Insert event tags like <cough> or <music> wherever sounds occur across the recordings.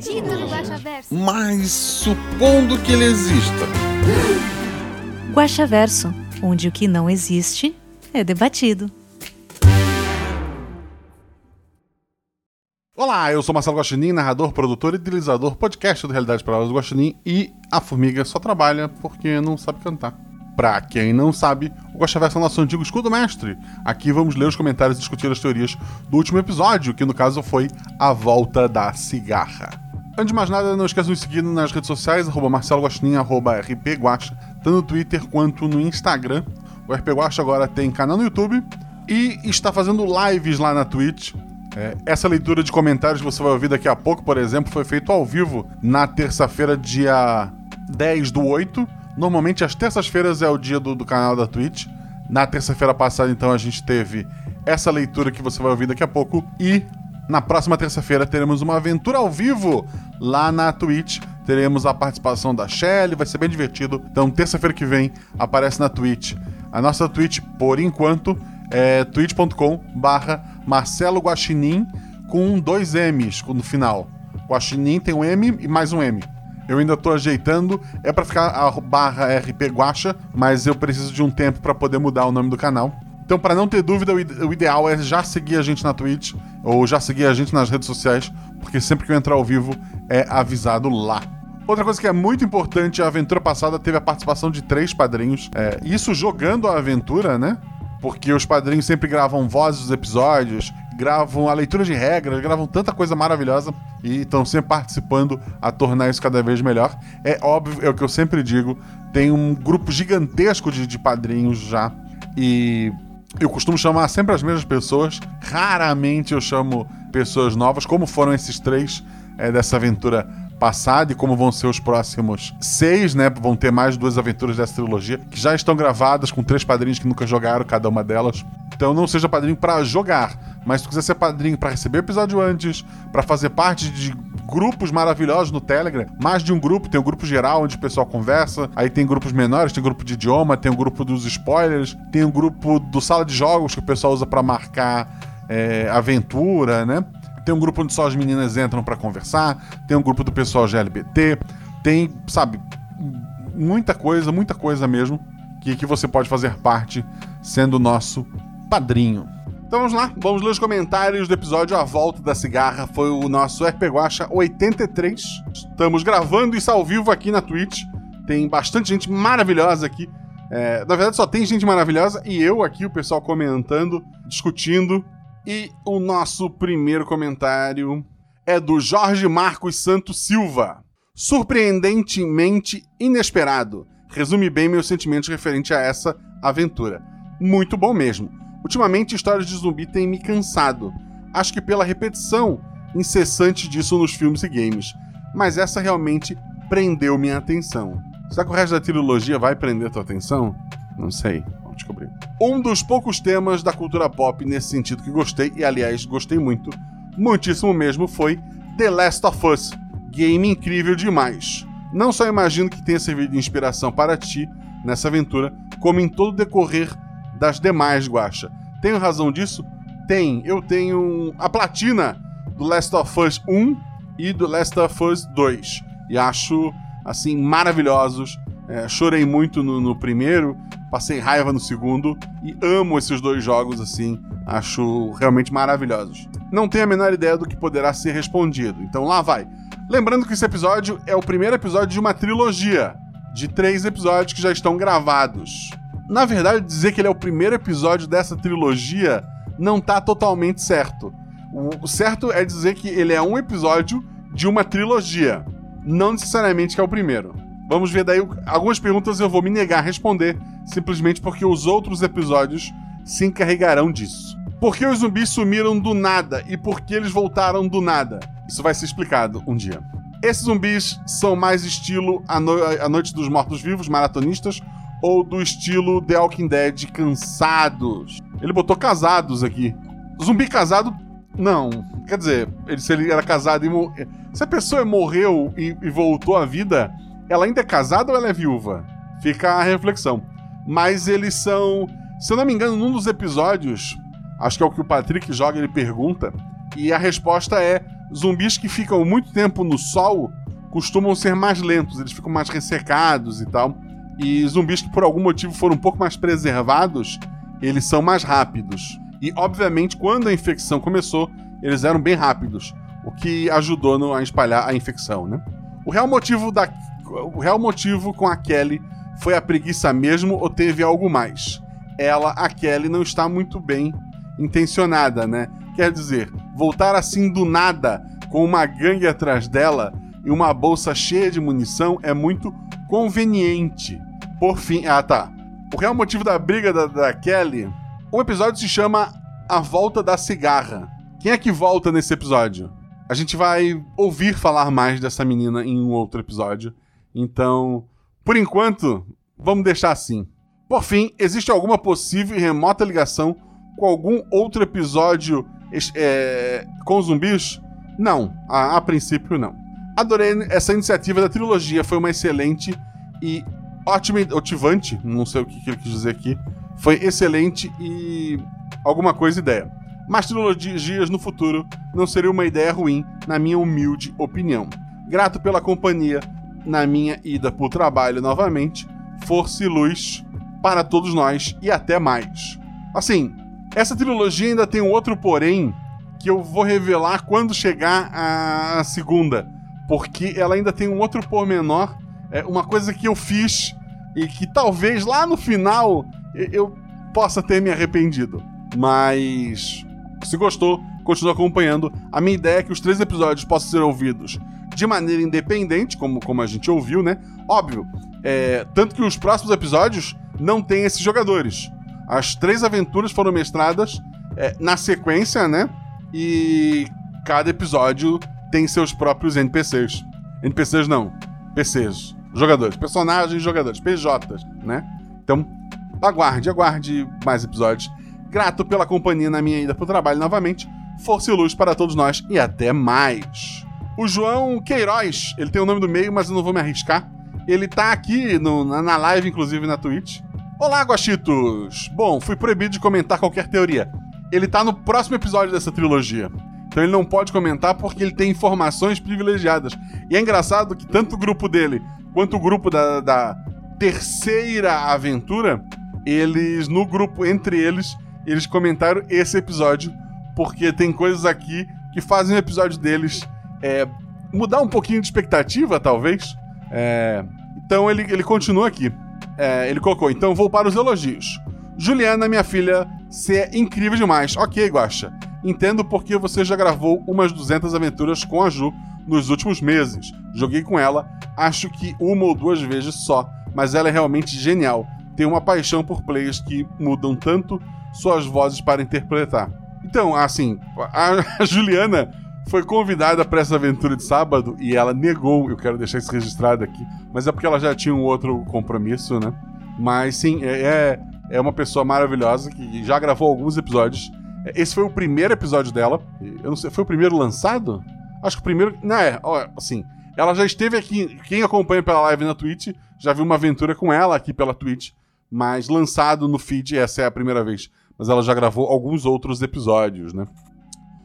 Guaxaverso. Mas supondo que ele exista. Guaxaverso, onde o que não existe é debatido. Olá, eu sou Marcelo Guaxinim, narrador, produtor e idealizador podcast do Realidade Palavras do Guaxinim e a formiga só trabalha porque não sabe cantar. Pra quem não sabe, o Guaxaverso é o nosso antigo escudo mestre. Aqui vamos ler os comentários e discutir as teorias do último episódio, que no caso foi A Volta da Cigarra. Antes de mais nada, não esqueça de seguir nas redes sociais, arroba Marcelo Guaxinim, arroba RP Guaxa, tanto no Twitter quanto no Instagram. O RP Guaxa agora tem canal no YouTube e está fazendo lives lá na Twitch. É, essa leitura de comentários que você vai ouvir daqui a pouco, por exemplo, foi feito ao vivo na terça-feira, dia 10 do 8. Normalmente, às terças-feiras é o dia do, do canal da Twitch. Na terça-feira passada, então, a gente teve essa leitura que você vai ouvir daqui a pouco. E na próxima terça-feira teremos uma aventura ao vivo lá na Twitch. Teremos a participação da Shelly, vai ser bem divertido. Então, terça-feira que vem, aparece na Twitch. A nossa Twitch, por enquanto, é twitch.com barra Marcelo Guaxinim com dois M's no final. Guaxinim tem um M e mais um M. Eu ainda tô ajeitando, é para ficar a barra RP Guaxa, mas eu preciso de um tempo para poder mudar o nome do canal. Então, para não ter dúvida, o ideal é já seguir a gente na Twitch ou já seguir a gente nas redes sociais, porque sempre que eu entrar ao vivo é avisado lá. Outra coisa que é muito importante, a aventura passada teve a participação de três padrinhos. É, isso jogando a aventura, né? Porque os padrinhos sempre gravam vozes dos episódios, gravam a leitura de regras, gravam tanta coisa maravilhosa e estão sempre participando a tornar isso cada vez melhor. É óbvio, é o que eu sempre digo, tem um grupo gigantesco de, de padrinhos já. E eu costumo chamar sempre as mesmas pessoas. Raramente eu chamo pessoas novas, como foram esses três é, dessa aventura passada e como vão ser os próximos seis, né? Vão ter mais duas aventuras dessa trilogia que já estão gravadas com três padrinhos que nunca jogaram cada uma delas. Então não seja padrinho pra jogar, mas se tu quiser ser padrinho pra receber episódio antes, pra fazer parte de grupos maravilhosos no Telegram, mais de um grupo, tem o grupo geral onde o pessoal conversa, aí tem grupos menores, tem grupo de idioma, tem o grupo dos spoilers, tem o grupo do sala de jogos que o pessoal usa pra marcar é, aventura, né? Tem um grupo onde só as meninas entram pra conversar, tem um grupo do pessoal GLBT, tem, sabe, muita coisa, muita coisa mesmo que, que você pode fazer parte sendo nosso padrinho. Então vamos lá, vamos ler os comentários do episódio A Volta da Cigarra. Foi o nosso RP Guacha 83. Estamos gravando isso ao vivo aqui na Twitch. Tem bastante gente maravilhosa aqui. É, na verdade, só tem gente maravilhosa e eu aqui, o pessoal comentando, discutindo. E o nosso primeiro comentário é do Jorge Marcos Santos Silva. Surpreendentemente inesperado. Resume bem meus sentimentos referente a essa aventura. Muito bom mesmo. Ultimamente, histórias de zumbi têm me cansado. Acho que pela repetição incessante disso nos filmes e games. Mas essa realmente prendeu minha atenção. Será que o resto da trilogia vai prender tua atenção? Não sei. Vamos descobrir. Um dos poucos temas da cultura pop nesse sentido que gostei, e aliás, gostei muito, muitíssimo mesmo, foi The Last of Us. Game incrível demais. Não só imagino que tenha servido de inspiração para ti nessa aventura, como em todo o decorrer das demais, Guacha. Tenho razão disso? Tem. Eu tenho a platina do Last of Us 1 e do Last of Us 2. E acho, assim, maravilhosos. É, chorei muito no, no primeiro, passei raiva no segundo e amo esses dois jogos, assim. Acho realmente maravilhosos. Não tenho a menor ideia do que poderá ser respondido, então lá vai. Lembrando que esse episódio é o primeiro episódio de uma trilogia de três episódios que já estão gravados. Na verdade, dizer que ele é o primeiro episódio dessa trilogia não tá totalmente certo. O certo é dizer que ele é um episódio de uma trilogia, não necessariamente que é o primeiro. Vamos ver daí algumas perguntas eu vou me negar a responder, simplesmente porque os outros episódios se encarregarão disso. Por que os zumbis sumiram do nada e por que eles voltaram do nada? Isso vai ser explicado um dia. Esses zumbis são mais estilo A, no a Noite dos Mortos-Vivos, maratonistas, ou do estilo The Walking Dead, cansados. Ele botou casados aqui. Zumbi casado, não. Quer dizer, ele, se ele era casado e Se a pessoa morreu e, e voltou à vida, ela ainda é casada ou ela é viúva? Fica a reflexão. Mas eles são. Se eu não me engano, num dos episódios, acho que é o que o Patrick joga, ele pergunta, e a resposta é: zumbis que ficam muito tempo no sol costumam ser mais lentos, eles ficam mais ressecados e tal. E zumbis que por algum motivo foram um pouco mais preservados, eles são mais rápidos. E obviamente, quando a infecção começou, eles eram bem rápidos, o que ajudou no, a espalhar a infecção, né? O real motivo da o real motivo com a Kelly foi a preguiça mesmo ou teve algo mais? Ela, a Kelly, não está muito bem intencionada, né? Quer dizer, voltar assim do nada com uma gangue atrás dela e uma bolsa cheia de munição é muito conveniente. Por fim, ah tá. O real motivo da briga da, da Kelly. O episódio se chama A Volta da Cigarra. Quem é que volta nesse episódio? A gente vai ouvir falar mais dessa menina em um outro episódio. Então, por enquanto, vamos deixar assim. Por fim, existe alguma possível e remota ligação com algum outro episódio é, com zumbis? Não, a, a princípio não. Adorei essa iniciativa da trilogia, foi uma excelente e ótima, motivante, não sei o que ele quis dizer aqui, foi excelente e alguma coisa ideia. Mas trilogias no futuro não seria uma ideia ruim, na minha humilde opinião. Grato pela companhia na minha ida por trabalho novamente, força e luz para todos nós e até mais. Assim, essa trilogia ainda tem um outro porém que eu vou revelar quando chegar a segunda, porque ela ainda tem um outro pormenor, é uma coisa que eu fiz e que talvez lá no final eu possa ter me arrependido. Mas se gostou, continue acompanhando. A minha ideia é que os três episódios possam ser ouvidos de maneira independente, como, como a gente ouviu, né? Óbvio. É, tanto que os próximos episódios não têm esses jogadores. As três aventuras foram mestradas é, na sequência, né? E cada episódio tem seus próprios NPCs. NPCs não, PCs. Jogadores, personagens, jogadores, PJs, né? Então, aguarde, aguarde mais episódios. Grato pela companhia na minha ida pro trabalho novamente. Força e luz para todos nós e até mais. O João Queiroz, ele tem o nome do meio, mas eu não vou me arriscar. Ele tá aqui no, na live, inclusive na Twitch. Olá, Guaxitos! Bom, fui proibido de comentar qualquer teoria. Ele tá no próximo episódio dessa trilogia. Então ele não pode comentar porque ele tem informações privilegiadas. E é engraçado que tanto o grupo dele quanto o grupo da, da terceira aventura, eles, no grupo, entre eles, eles comentaram esse episódio, porque tem coisas aqui que fazem o episódio deles é, mudar um pouquinho de expectativa, talvez. É, então ele, ele continua aqui. É, ele colocou, então vou para os elogios. Juliana, minha filha, você é incrível demais. Ok, Guaxa. Entendo porque você já gravou umas 200 aventuras com a Ju nos últimos meses. Joguei com ela, acho que uma ou duas vezes só, mas ela é realmente genial. Tem uma paixão por players que mudam tanto suas vozes para interpretar. Então, assim, a Juliana foi convidada para essa aventura de sábado e ela negou. Eu quero deixar isso registrado aqui, mas é porque ela já tinha um outro compromisso, né? Mas sim, é, é, é uma pessoa maravilhosa que já gravou alguns episódios. Esse foi o primeiro episódio dela. Eu não sei, foi o primeiro lançado? Acho que o primeiro. Não, é, ó, assim. Ela já esteve aqui. Quem acompanha pela live na Twitch já viu uma aventura com ela aqui pela Twitch. Mas lançado no feed, essa é a primeira vez. Mas ela já gravou alguns outros episódios, né?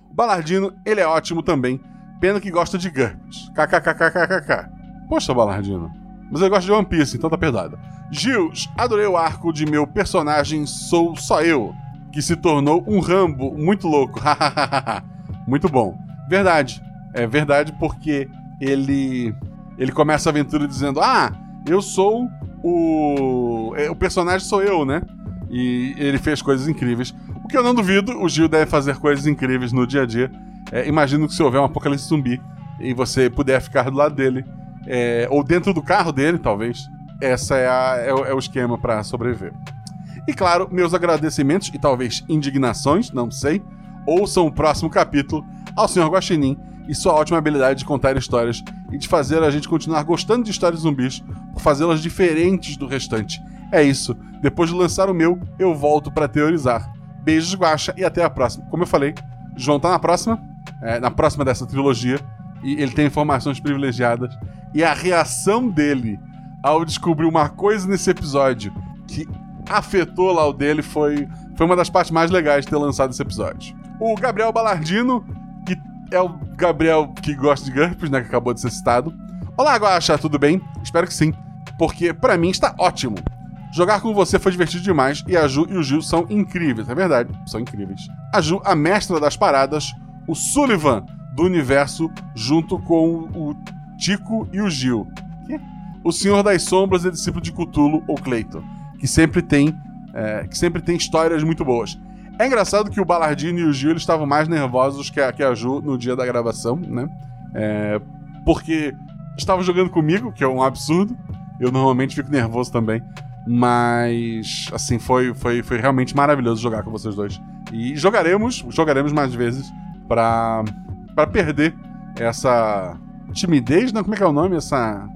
O Balardino, ele é ótimo também. Pena que gosta de GURPS. KKKKKK. Poxa, Balardino. Mas ele gosta de One Piece, então tá perdoado. Gils, adorei o arco de meu personagem Sou Só Eu, que se tornou um Rambo muito louco. <laughs> muito bom. Verdade. É verdade porque ele ele começa a aventura dizendo: "Ah, eu sou o é, o personagem sou eu, né?" E ele fez coisas incríveis. O que eu não duvido, o Gil deve fazer coisas incríveis no dia a dia. É, imagino que se houver um apocalipse zumbi e você puder ficar do lado dele, é, ou dentro do carro dele, talvez, essa é, a, é, é o esquema para sobreviver. E claro, meus agradecimentos e talvez indignações, não sei, ouçam o próximo capítulo ao Sr. Guaxinim e sua ótima habilidade de contar histórias e de fazer a gente continuar gostando de histórias zumbis por fazê-las diferentes do restante. É isso. Depois de lançar o meu, eu volto para teorizar. Beijos, Guaxa, e até a próxima. Como eu falei, João tá na próxima, é, na próxima dessa trilogia, e ele tem informações privilegiadas. E a reação dele ao descobrir uma coisa nesse episódio que afetou lá o dele foi, foi uma das partes mais legais de ter lançado esse episódio. O Gabriel Balardino, é o Gabriel que gosta de GURPS, né, que acabou de ser citado. Olá, Guaxa, tudo bem? Espero que sim, porque para mim está ótimo. Jogar com você foi divertido demais e a Ju e o Gil são incríveis, é verdade, são incríveis. A Ju, a mestra das paradas, o Sullivan do universo, junto com o Tico e o Gil. O Senhor das Sombras e discípulo de Cthulhu, ou Cleiton, que sempre tem, é, que sempre tem histórias muito boas. É engraçado que o Balardino e o Gil estavam mais nervosos que a, que a Ju no dia da gravação, né? É, porque estavam jogando comigo, que é um absurdo. Eu normalmente fico nervoso também. Mas, assim, foi, foi, foi realmente maravilhoso jogar com vocês dois. E jogaremos, jogaremos mais vezes pra, pra perder essa timidez, não? Como é que é o nome? Essa.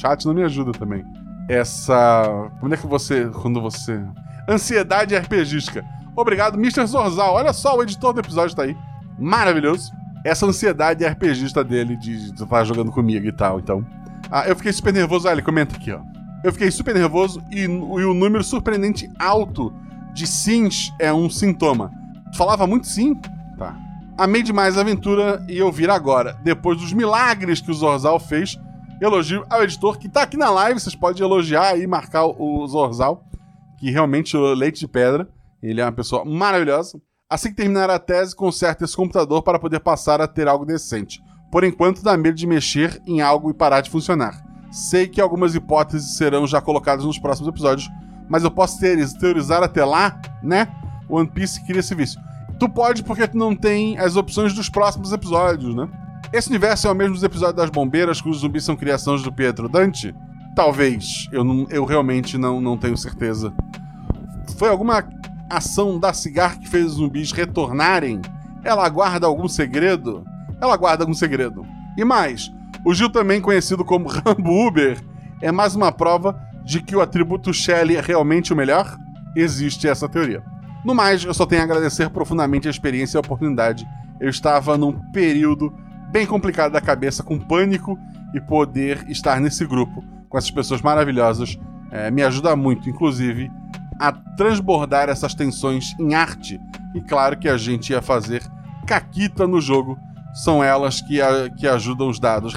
Chat não me ajuda também. Essa. Como é que você. Quando você. Ansiedade RPGística. Obrigado, Mr. Zorzal. Olha só, o editor do episódio tá aí. Maravilhoso. Essa ansiedade RPGista dele de estar jogando comigo e tal. Então. Ah, eu fiquei super nervoso. Ah, ele comenta aqui, ó. Eu fiquei super nervoso e, e o número surpreendente alto de sims é um sintoma. Falava muito sim? Tá. Amei demais a aventura e eu vir agora. Depois dos milagres que o Zorzal fez, elogio ao editor que tá aqui na live. Vocês podem elogiar e marcar o Zorzal, que realmente o leite de pedra. Ele é uma pessoa maravilhosa. Assim que terminar a tese, conserta esse computador para poder passar a ter algo decente. Por enquanto, dá medo de mexer em algo e parar de funcionar. Sei que algumas hipóteses serão já colocadas nos próximos episódios, mas eu posso teorizar até lá, né? One Piece cria esse vício. Tu pode porque tu não tem as opções dos próximos episódios, né? Esse universo é o mesmo dos episódios das bombeiras, cujos zumbis são criações do Pietro Dante? Talvez. Eu, não, eu realmente não, não tenho certeza. Foi alguma ação da Cigar que fez os zumbis retornarem? Ela guarda algum segredo? Ela guarda algum segredo. E mais, o Gil, também conhecido como <laughs> Rambo Uber, é mais uma prova de que o atributo Shelley é realmente o melhor? Existe essa teoria. No mais, eu só tenho a agradecer profundamente a experiência e a oportunidade. Eu estava num período bem complicado da cabeça, com pânico, e poder estar nesse grupo com essas pessoas maravilhosas é, me ajuda muito, inclusive, a transbordar essas tensões em arte. E claro que a gente ia fazer caquita no jogo são elas que, a, que ajudam os dados.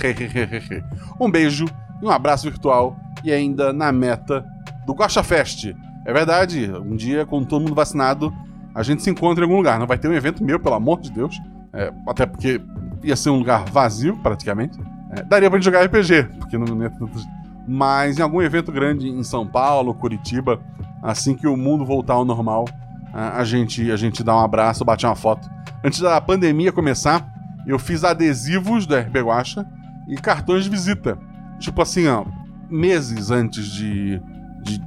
um beijo e um abraço virtual e ainda na meta do Guacha Fest. É verdade, um dia com todo mundo vacinado, a gente se encontra em algum lugar. Não vai ter um evento meu, pelo amor de Deus. É, até porque ia ser um lugar vazio, praticamente. É, daria pra gente jogar RPG, porque não tantos. Mas em algum evento grande em São Paulo, Curitiba, assim que o mundo voltar ao normal, a, gente, a gente dá um abraço, bate uma foto. Antes da pandemia começar, eu fiz adesivos do RP Guacha e cartões de visita. Tipo assim, ó, meses antes de, de.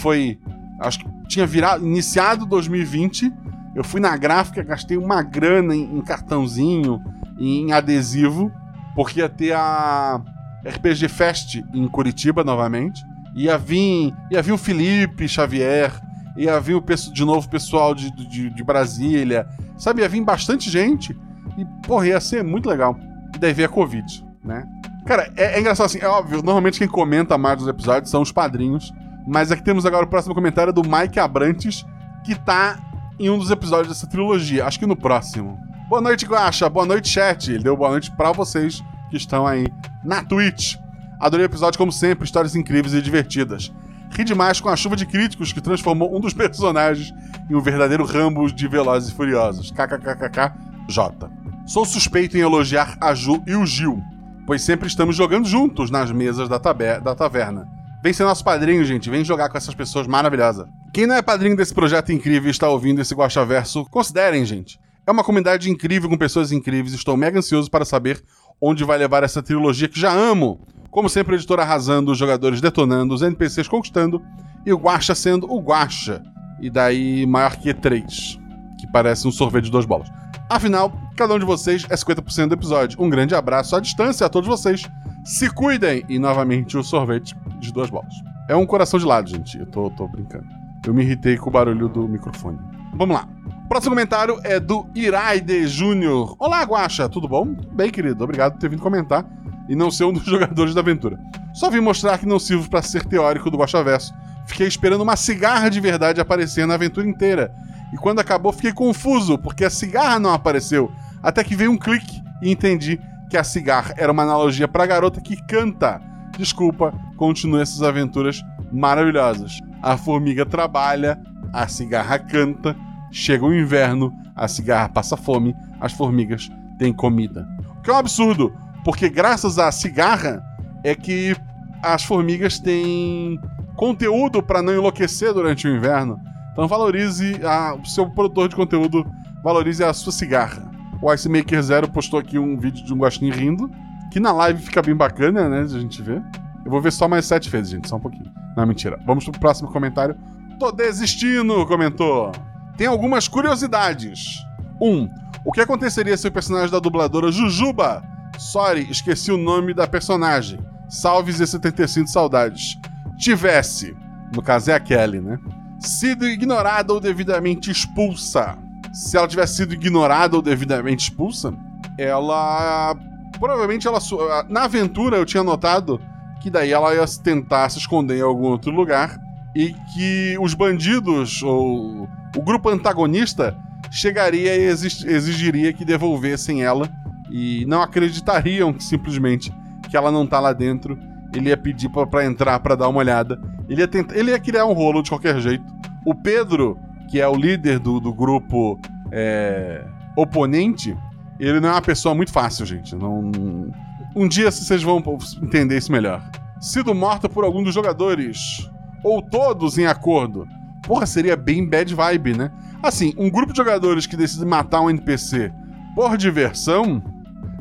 Foi. Acho que tinha virado. Iniciado 2020. Eu fui na gráfica, gastei uma grana em, em cartãozinho em adesivo, porque ia ter a RPG Fest em Curitiba novamente. Ia vir, ia vir o Felipe Xavier, ia vir o, de novo o pessoal de, de, de Brasília, sabe? Ia vir bastante gente. E, porra, ia ser muito legal. E daí veio a Covid, né? Cara, é, é, engraçado assim, é óbvio, normalmente quem comenta mais dos episódios são os padrinhos. Mas aqui temos agora o próximo comentário do Mike Abrantes, que tá em um dos episódios dessa trilogia. Acho que no próximo. Boa noite, Guacha. Boa noite, chat. Ele deu boa noite para vocês que estão aí na Twitch. Adorei o episódio, como sempre, histórias incríveis e divertidas. Ri demais com a chuva de críticos que transformou um dos <laughs> personagens em um verdadeiro Rambo de Velozes e Furiosos. KKKKK J. Sou suspeito em elogiar a Ju e o Gil, pois sempre estamos jogando juntos nas mesas da, da taverna. Vem ser nosso padrinho, gente. Vem jogar com essas pessoas maravilhosas. Quem não é padrinho desse projeto incrível e está ouvindo esse Guaxa Verso, considerem, gente. É uma comunidade incrível com pessoas incríveis. Estou mega ansioso para saber onde vai levar essa trilogia que já amo. Como sempre, o editor arrasando, os jogadores detonando, os NPCs conquistando e o Guaxa sendo o Guaxa. E daí maior que três, que parece um sorvete de duas bolas. Afinal, cada um de vocês é 50% do episódio. Um grande abraço à distância a todos vocês. Se cuidem! E novamente o sorvete de duas bolas. É um coração de lado, gente. Eu tô, tô brincando. Eu me irritei com o barulho do microfone. Vamos lá. Próximo comentário é do Iraide Júnior. Olá, Guaxa, tudo bom? Bem, querido, obrigado por ter vindo comentar e não ser um dos <laughs> jogadores da aventura. Só vim mostrar que não sirvo para ser teórico do Guaxaverso. Fiquei esperando uma cigarra de verdade aparecer na aventura inteira. E quando acabou, fiquei confuso, porque a cigarra não apareceu. Até que veio um clique e entendi que a cigarra era uma analogia pra garota que canta. Desculpa, continue essas aventuras maravilhosas. A formiga trabalha, a cigarra canta, chega o inverno, a cigarra passa fome, as formigas têm comida. O que é um absurdo, porque graças à cigarra é que as formigas têm conteúdo para não enlouquecer durante o inverno. Então valorize a, o seu produtor de conteúdo, valorize a sua cigarra. O Ice Maker Zero postou aqui um vídeo de um guaxinim rindo, que na live fica bem bacana, né, de a gente ver. Eu vou ver só mais sete vezes, gente, só um pouquinho. Não, mentira. Vamos pro próximo comentário. Tô desistindo, comentou. Tem algumas curiosidades. 1. Um, o que aconteceria se o personagem da dubladora Jujuba, sorry, esqueci o nome da personagem, salve Z75 saudades, tivesse, no caso é a Kelly, né? Sido ignorada ou devidamente expulsa. Se ela tivesse sido ignorada ou devidamente expulsa, ela. Provavelmente ela. Na aventura eu tinha notado que daí ela ia tentar se esconder em algum outro lugar e que os bandidos ou o grupo antagonista chegaria e exigiria que devolvessem ela e não acreditariam <laughs> simplesmente que ela não tá lá dentro. Ele ia pedir para entrar para dar uma olhada. Ele ia, tentar, ele ia criar um rolo de qualquer jeito. O Pedro, que é o líder do, do grupo é, oponente, ele não é uma pessoa muito fácil, gente. Não, um dia vocês vão entender isso melhor. Sido morta por algum dos jogadores, ou todos em acordo. Porra, seria bem bad vibe, né? Assim, um grupo de jogadores que decide matar um NPC por diversão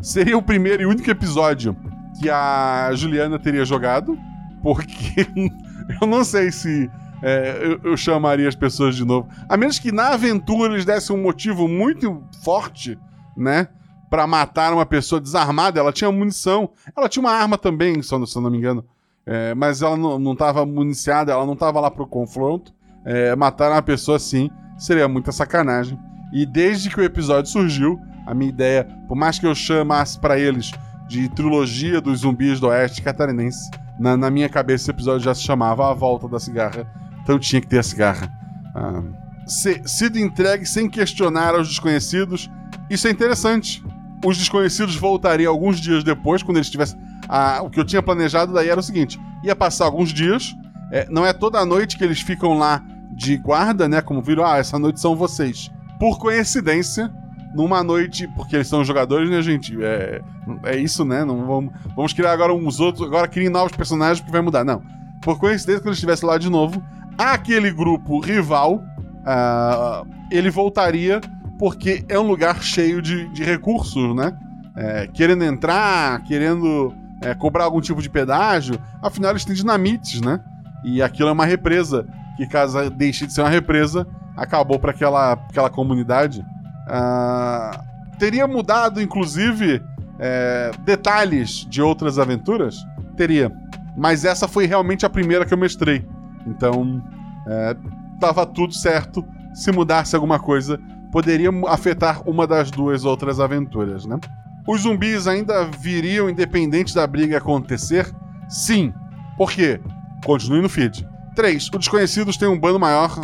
seria o primeiro e único episódio que a Juliana teria jogado, porque <laughs> eu não sei se é, eu, eu, chamaria as pessoas de novo. A menos que na aventura eles dessem um motivo muito forte, né? para matar uma pessoa desarmada. Ela tinha munição. Ela tinha uma arma também, se eu não, não me engano. É, mas ela não estava municiada, ela não estava lá pro confronto. É, matar uma pessoa assim seria muita sacanagem. E desde que o episódio surgiu, a minha ideia, por mais que eu chamasse para eles de trilogia dos zumbis do oeste catarinense, na, na, minha cabeça esse episódio já se chamava A Volta da Cigarra, então tinha que ter a cigarra. Ah, sido entregue sem questionar aos desconhecidos, isso é interessante. Os desconhecidos voltariam alguns dias depois, quando eles tivessem. Ah, o que eu tinha planejado daí era o seguinte: ia passar alguns dias. É, não é toda noite que eles ficam lá de guarda, né? Como viram, ah, essa noite são vocês. Por coincidência, numa noite, porque eles são jogadores, né, gente? É, é isso, né? Não vamos, vamos criar agora uns outros, agora criem novos personagens que vai mudar. Não. Por coincidência, quando eles estivessem lá de novo, aquele grupo rival, uh, ele voltaria porque é um lugar cheio de, de recursos, né? É, querendo entrar, querendo é, cobrar algum tipo de pedágio, afinal eles têm dinamites, né? E aquilo é uma represa, que caso deixe de ser uma represa, acabou para aquela, aquela comunidade. Ah, teria mudado, inclusive, é, detalhes de outras aventuras? Teria. Mas essa foi realmente a primeira que eu mestrei. Então, é, tava tudo certo. Se mudasse alguma coisa, poderia afetar uma das duas outras aventuras, né? Os zumbis ainda viriam independente da briga acontecer? Sim. Por quê? Continue no feed. 3. Os desconhecidos têm um bando maior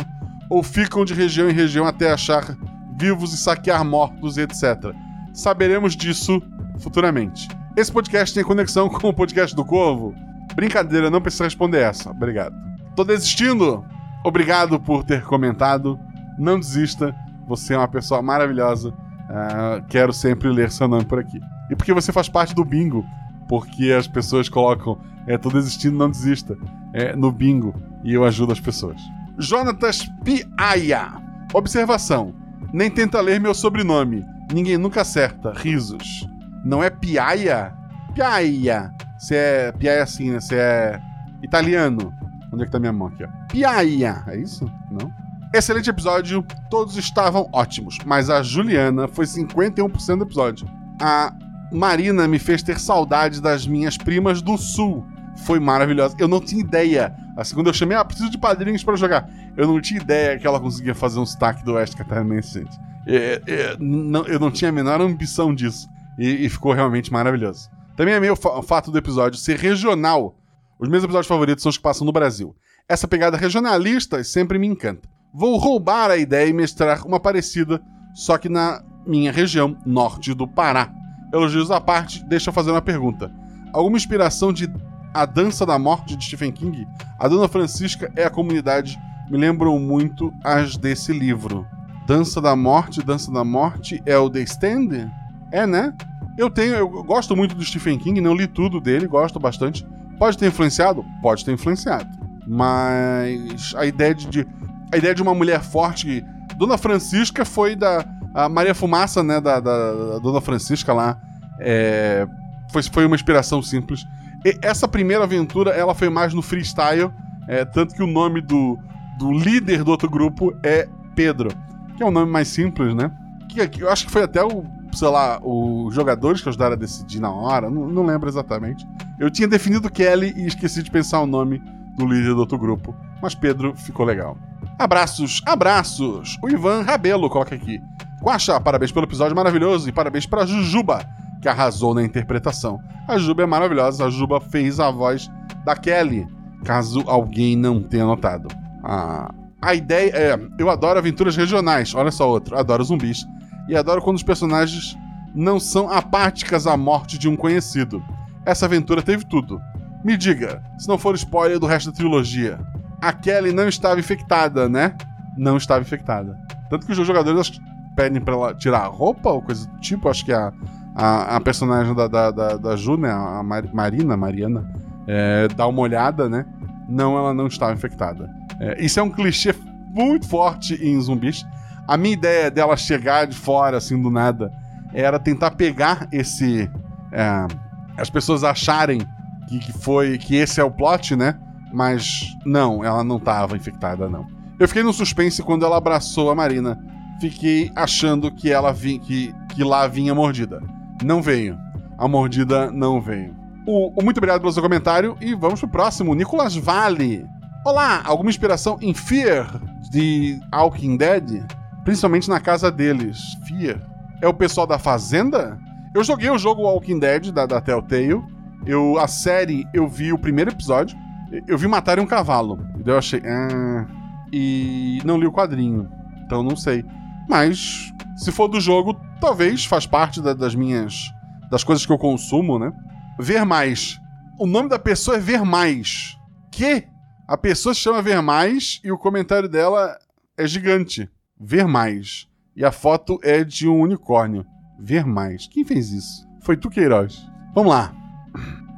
ou ficam de região em região até achar vivos e saquear mortos, etc. Saberemos disso futuramente. Esse podcast tem conexão <laughs> com o podcast do Corvo? Brincadeira, não precisa responder essa. Obrigado. Tô desistindo? Obrigado por ter comentado. Não desista. Você é uma pessoa maravilhosa. Uh, quero sempre ler seu nome por aqui. E porque você faz parte do bingo. Porque as pessoas colocam, é, tô desistindo, não desista. É, no bingo. E eu ajudo as pessoas. Jonatas Piaia. Observação. Nem tenta ler meu sobrenome. Ninguém nunca acerta. Risos. Não é Piaia? Piaia. Você é. Piaia assim, né? Você é. Italiano. Onde é que tá minha mão aqui, ó? Piaia. É isso? Não? Excelente episódio, todos estavam ótimos, mas a Juliana foi 51% do episódio. A Marina me fez ter saudade das minhas primas do Sul. Foi maravilhosa. Eu não tinha ideia. A segunda eu chamei, ah, preciso de padrinhos para jogar. Eu não tinha ideia que ela conseguia fazer um sotaque do Oeste Catarinense. É, é, não, eu não tinha a menor ambição disso. E, e ficou realmente maravilhoso. Também é meio fa fato do episódio ser regional. Os meus episódios favoritos são os que passam no Brasil. Essa pegada regionalista sempre me encanta. Vou roubar a ideia e mestrar uma parecida, só que na minha região, norte do Pará. Elogios à parte, deixa eu fazer uma pergunta. Alguma inspiração de A Dança da Morte de Stephen King? A Dona Francisca é a comunidade, me lembram muito as desse livro. Dança da Morte, Dança da Morte é o The Stand? É, né? Eu tenho, eu gosto muito do Stephen King, não li tudo dele, gosto bastante. Pode ter influenciado? Pode ter influenciado. Mas a ideia de, de a ideia de uma mulher forte. Dona Francisca foi da. A Maria Fumaça, né? Da, da, da Dona Francisca lá. É, foi, foi uma inspiração simples. E essa primeira aventura, ela foi mais no freestyle. É, tanto que o nome do, do líder do outro grupo é Pedro. Que é um nome mais simples, né? Que, que eu acho que foi até o, sei lá, os jogadores que ajudaram a decidir na hora. Não, não lembro exatamente. Eu tinha definido Kelly e esqueci de pensar o nome do líder do outro grupo. Mas Pedro ficou legal. Abraços, abraços! O Ivan Rabelo coloca aqui. Guaxa, parabéns pelo episódio maravilhoso e parabéns pra Jujuba, que arrasou na interpretação. A Juba é maravilhosa, a Juba fez a voz da Kelly, caso alguém não tenha notado. Ah, a ideia é. Eu adoro aventuras regionais, olha só outro, adoro zumbis. E adoro quando os personagens não são apáticas à morte de um conhecido. Essa aventura teve tudo. Me diga, se não for spoiler do resto da trilogia, a Kelly não estava infectada, né? Não estava infectada. Tanto que os jogadores pedem pra ela tirar a roupa ou coisa do tipo. Acho que a, a, a personagem da, da, da, da, Ju, né? A Mar Marina, Mariana, é, dá uma olhada, né? Não, ela não estava infectada. É, isso é um clichê muito forte em zumbis. A minha ideia dela chegar de fora, assim, do nada, era tentar pegar esse. É, as pessoas acharem que, que foi. que esse é o plot, né? Mas não, ela não estava infectada, não. Eu fiquei no suspense quando ela abraçou a Marina. Fiquei achando que ela vinha, que, que lá vinha mordida. Não veio. A mordida não veio. O, o, muito obrigado pelo seu comentário e vamos pro próximo. Nicolas Vale. Olá, alguma inspiração em Fear de Walking Dead? Principalmente na casa deles. Fear. É o pessoal da Fazenda? Eu joguei o jogo Walking Dead da, da Telltale. Eu, a série, eu vi o primeiro episódio. Eu vi matarem um cavalo. Eu achei. Ah, e não li o quadrinho. Então não sei. Mas, se for do jogo, talvez faz parte da, das minhas. das coisas que eu consumo, né? Ver mais. O nome da pessoa é Ver Mais. Que? A pessoa se chama Ver Mais e o comentário dela é gigante. Ver Mais. E a foto é de um unicórnio. Ver Mais. Quem fez isso? Foi tu, Queiroz. Vamos lá.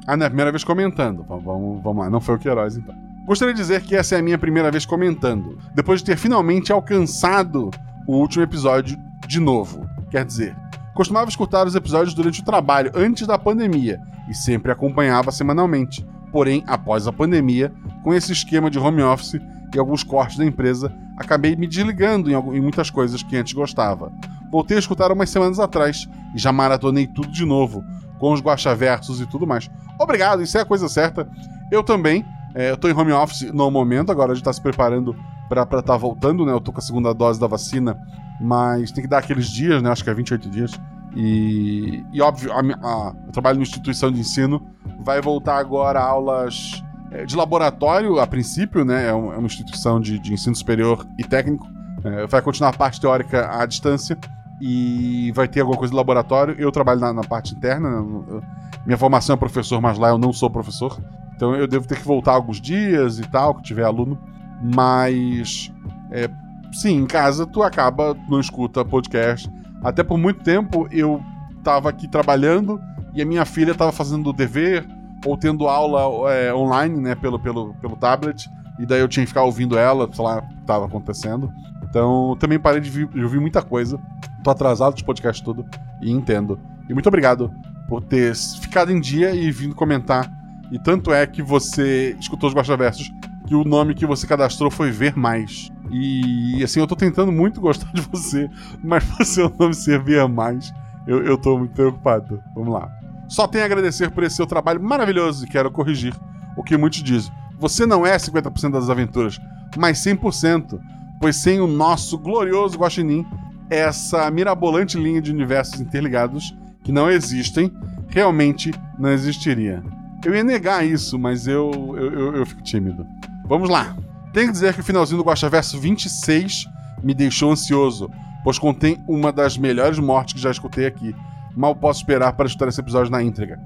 Ah, não é a primeira vez comentando. Vamos, vamos lá, não foi o Queiroz então. Gostaria de dizer que essa é a minha primeira vez comentando, depois de ter finalmente alcançado o último episódio de novo. Quer dizer, costumava escutar os episódios durante o trabalho, antes da pandemia, e sempre acompanhava semanalmente. Porém, após a pandemia, com esse esquema de home office e alguns cortes da empresa, acabei me desligando em, muitas coisas que antes gostava. Voltei a escutar umas semanas atrás e já maratonei tudo de novo, com os guachaversos e tudo mais. Obrigado, isso é a coisa certa. Eu também. É, eu tô em home office no momento, agora a gente tá se preparando para estar tá voltando, né? Eu tô com a segunda dose da vacina, mas tem que dar aqueles dias, né? Acho que é 28 dias. E, e óbvio, a, a, eu trabalho numa instituição de ensino, vai voltar agora aulas é, de laboratório, a princípio, né? É, é uma instituição de, de, ensino superior e técnico. É, vai continuar a parte teórica à distância e vai ter alguma coisa de laboratório. Eu trabalho na, na parte interna. Né? Minha formação é professor, mas lá eu não sou professor. Então eu devo ter que voltar alguns dias e tal, que tiver aluno. Mas, é, sim, em casa tu acaba, não escuta podcast. Até por muito tempo eu tava aqui trabalhando e a minha filha tava fazendo dever ou tendo aula é, online, né, pelo, pelo, pelo tablet. E daí eu tinha que ficar ouvindo ela, sei lá, que tava acontecendo. Então, também parei de, de ouvir muita coisa. Tô atrasado de podcast tudo e entendo. E muito obrigado por ter ficado em dia e vindo comentar. E tanto é que você escutou os Baixa Versos que o nome que você cadastrou foi Ver Mais. E assim, eu tô tentando muito gostar <laughs> de você, mas você não me servia mais. Eu, eu tô muito preocupado. Vamos lá. Só tenho a agradecer por esse seu trabalho maravilhoso e quero corrigir o que muitos dizem. Você não é 50% das aventuras, mas 100%, pois sem o nosso glorioso Guaxinim, essa mirabolante linha de universos interligados que não existem, realmente não existiria. Eu ia negar isso, mas eu, eu, eu, eu fico tímido. Vamos lá. Tenho que dizer que o finalzinho do Guaxa Verso 26 me deixou ansioso, pois contém uma das melhores mortes que já escutei aqui. Mal posso esperar para escutar esse episódio na íntegra.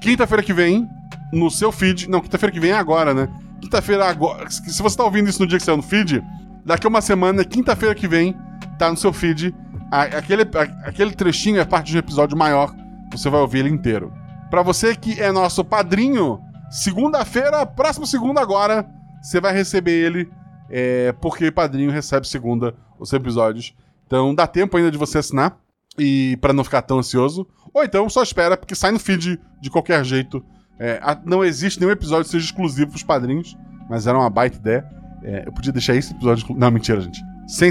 Quinta-feira que vem, no seu feed. Não, quinta-feira que vem é agora, né? Quinta-feira agora. Se você tá ouvindo isso no dia que saiu no feed, daqui a uma semana, quinta-feira que vem, tá no seu feed. Aquele, aquele trechinho é parte de um episódio maior. Você vai ouvir ele inteiro. Para você que é nosso padrinho, segunda-feira, próximo segunda agora, você vai receber ele, é, porque padrinho recebe segunda os episódios. Então dá tempo ainda de você assinar e para não ficar tão ansioso. Ou então só espera, porque sai no feed de qualquer jeito. É, não existe nenhum episódio que seja exclusivo pros padrinhos, mas era uma baita ideia. É, eu podia deixar esse episódio. Não, mentira, gente. Sem...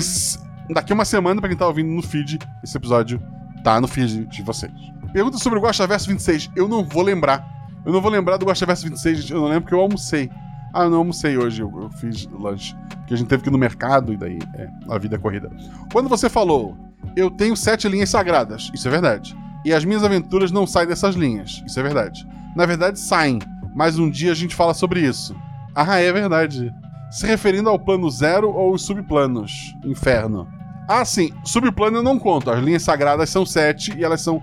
Daqui uma semana, para quem tá ouvindo no feed, esse episódio tá no feed de vocês. Pergunta sobre o Guaxa Verso 26. Eu não vou lembrar. Eu não vou lembrar do Guaxa Verso 26, gente. Eu não lembro porque eu almocei. Ah, eu não almocei hoje, eu, eu fiz lanche. Porque a gente teve que ir no mercado e daí é, a vida é corrida. Quando você falou, eu tenho sete linhas sagradas, isso é verdade. E as minhas aventuras não saem dessas linhas, isso é verdade. Na verdade, saem, mas um dia a gente fala sobre isso. Ah, é verdade. Se referindo ao plano zero ou os subplanos? Inferno. Ah, sim, subplano eu não conto. As linhas sagradas são sete e elas são.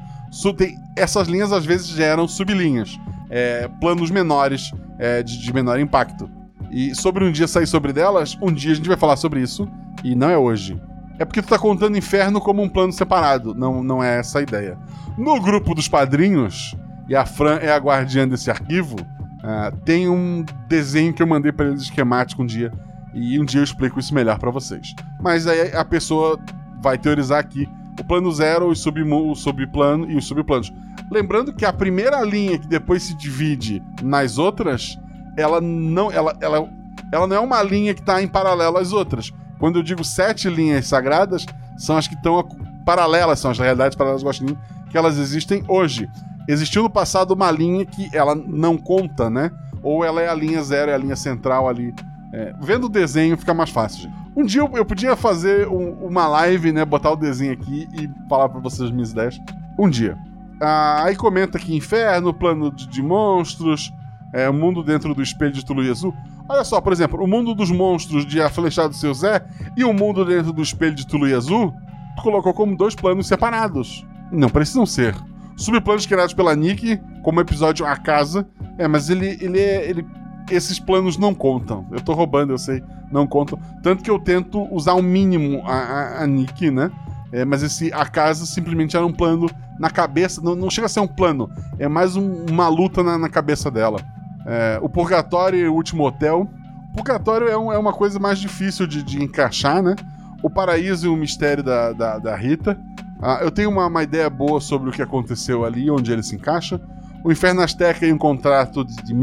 Essas linhas às vezes geram sublinhas é, planos menores, é, de, de, menor impacto. E sobre um dia sair sobre delas, um dia a gente vai falar sobre isso, e não é hoje. É porque tu tá contando inferno como um plano separado, não, não é essa a ideia. No grupo dos padrinhos, e a Fran é a guardiã desse arquivo, uh, tem um desenho que eu mandei para eles esquemático um dia, e um dia eu explico isso melhor para vocês. Mas aí a pessoa vai teorizar aqui o plano zero, o, sub, o subplano e os subplanos. Lembrando que a primeira linha que depois se divide nas outras, ela não, ela, ela, ela não é uma linha que está em paralelo às outras. Quando eu digo sete linhas sagradas, são as que estão paralelas, são as realidades paralelas Guaxinim, que elas existem hoje. Existiu no passado uma linha que ela não conta, né? Ou ela é a linha zero, é a linha central ali. É, vendo o desenho fica mais fácil, gente. Um dia eu, eu podia fazer um, uma live, né? Botar o desenho aqui e falar para vocês as minhas ideias. Um dia. Ah, aí comenta que inferno, plano de, de monstros, é, mundo dentro do espelho de Tulu Azul. Olha só, por exemplo, o mundo dos monstros de A Flechada do Seu Zé e o mundo dentro do espelho de Tulu Azul colocou como dois planos separados. Não precisam ser. Subplanos criados pela Nick, como episódio A Casa. É, mas ele, ele é. Ele, esses planos não contam. Eu tô roubando, eu sei. Não contam. Tanto que eu tento usar o mínimo a, a, a Nick, né? É, mas esse a casa simplesmente era um plano na cabeça. Não, não chega a ser um plano, é mais um, uma luta na, na cabeça dela. É, o Purgatório e o Último Hotel. O Purgatório é, um, é uma coisa mais difícil de, de, encaixar, né? O Paraíso e o Mistério da, da, da Rita. Ah, eu tenho uma, uma, ideia boa sobre o que aconteceu ali, onde ele se encaixa. O Inferno Azteca e um contrato de, de.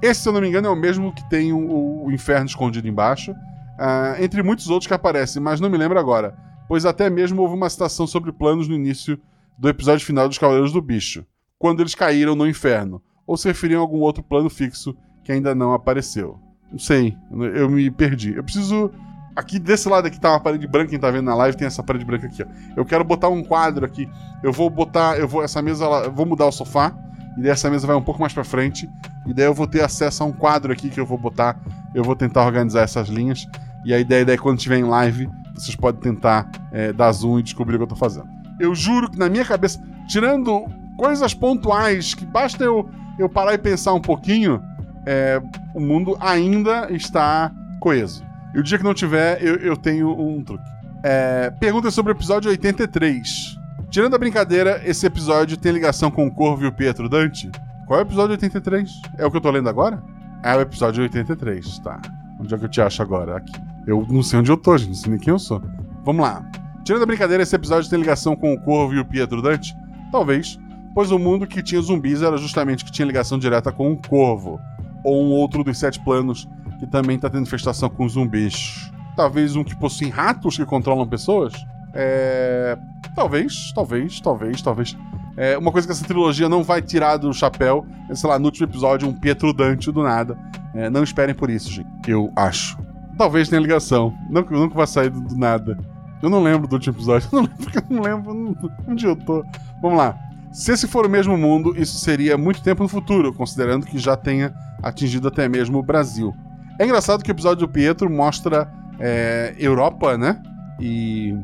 Esse, se eu não me engano, é o mesmo que tem o, o Inferno escondido embaixo. Ah, entre muitos outros que aparecem, mas não me lembro agora pois até mesmo houve uma citação sobre planos no início do episódio final dos Cavaleiros do Bicho, quando eles caíram no inferno, ou se referiam a algum outro plano fixo que ainda não apareceu. Não sei, eu me perdi. Eu preciso. Aqui desse lado aqui tá uma parede branca, quem tá vendo na live tem essa parede branca aqui, ó. Eu quero botar um quadro aqui. Eu vou botar, eu vou essa mesa, eu vou mudar o sofá e daí essa mesa vai um pouco mais para frente e daí eu vou ter acesso a um quadro aqui que eu vou botar. Eu vou tentar organizar essas linhas e a ideia é quando estiver em live vocês podem tentar é, dar zoom e descobrir o que eu tô fazendo. Eu juro que na minha cabeça, tirando coisas pontuais, que basta eu, eu parar e pensar um pouquinho, é, o mundo ainda está coeso. E o dia que não tiver, eu, eu tenho um truque. É, pergunta sobre o episódio 83. Tirando a brincadeira, esse episódio tem ligação com o Corvo e o Pietro Dante? Qual é o episódio 83? É o que eu tô lendo agora? É o episódio 83, tá. Onde é que eu te acho agora? Aqui. Eu não sei onde eu tô, gente, não sei nem quem eu sou. Vamos lá. Tirando a brincadeira, esse episódio tem ligação com o Corvo e o Pietro Dante? Talvez, pois o mundo que tinha zumbis era justamente que tinha ligação direta com o Corvo, ou um outro dos sete planos que também tá tendo infestação com zumbis. Talvez um que possui ratos que controlam pessoas? É. Talvez, talvez, talvez, talvez. É, uma coisa que essa trilogia não vai tirar do chapéu é, sei lá, no último episódio, um Pietro Dante do nada. É, não esperem por isso, gente. Eu acho. Talvez tenha ligação. Nunca, nunca vai sair do, do nada. Eu não lembro do último episódio. <laughs> Eu não lembro porque eu não lembro não- onde eu tô. Vamos lá. Se esse for o mesmo mundo, isso seria muito tempo no futuro, considerando que já tenha atingido até mesmo o Brasil. É engraçado que o episódio do Pietro mostra é, Europa, né? E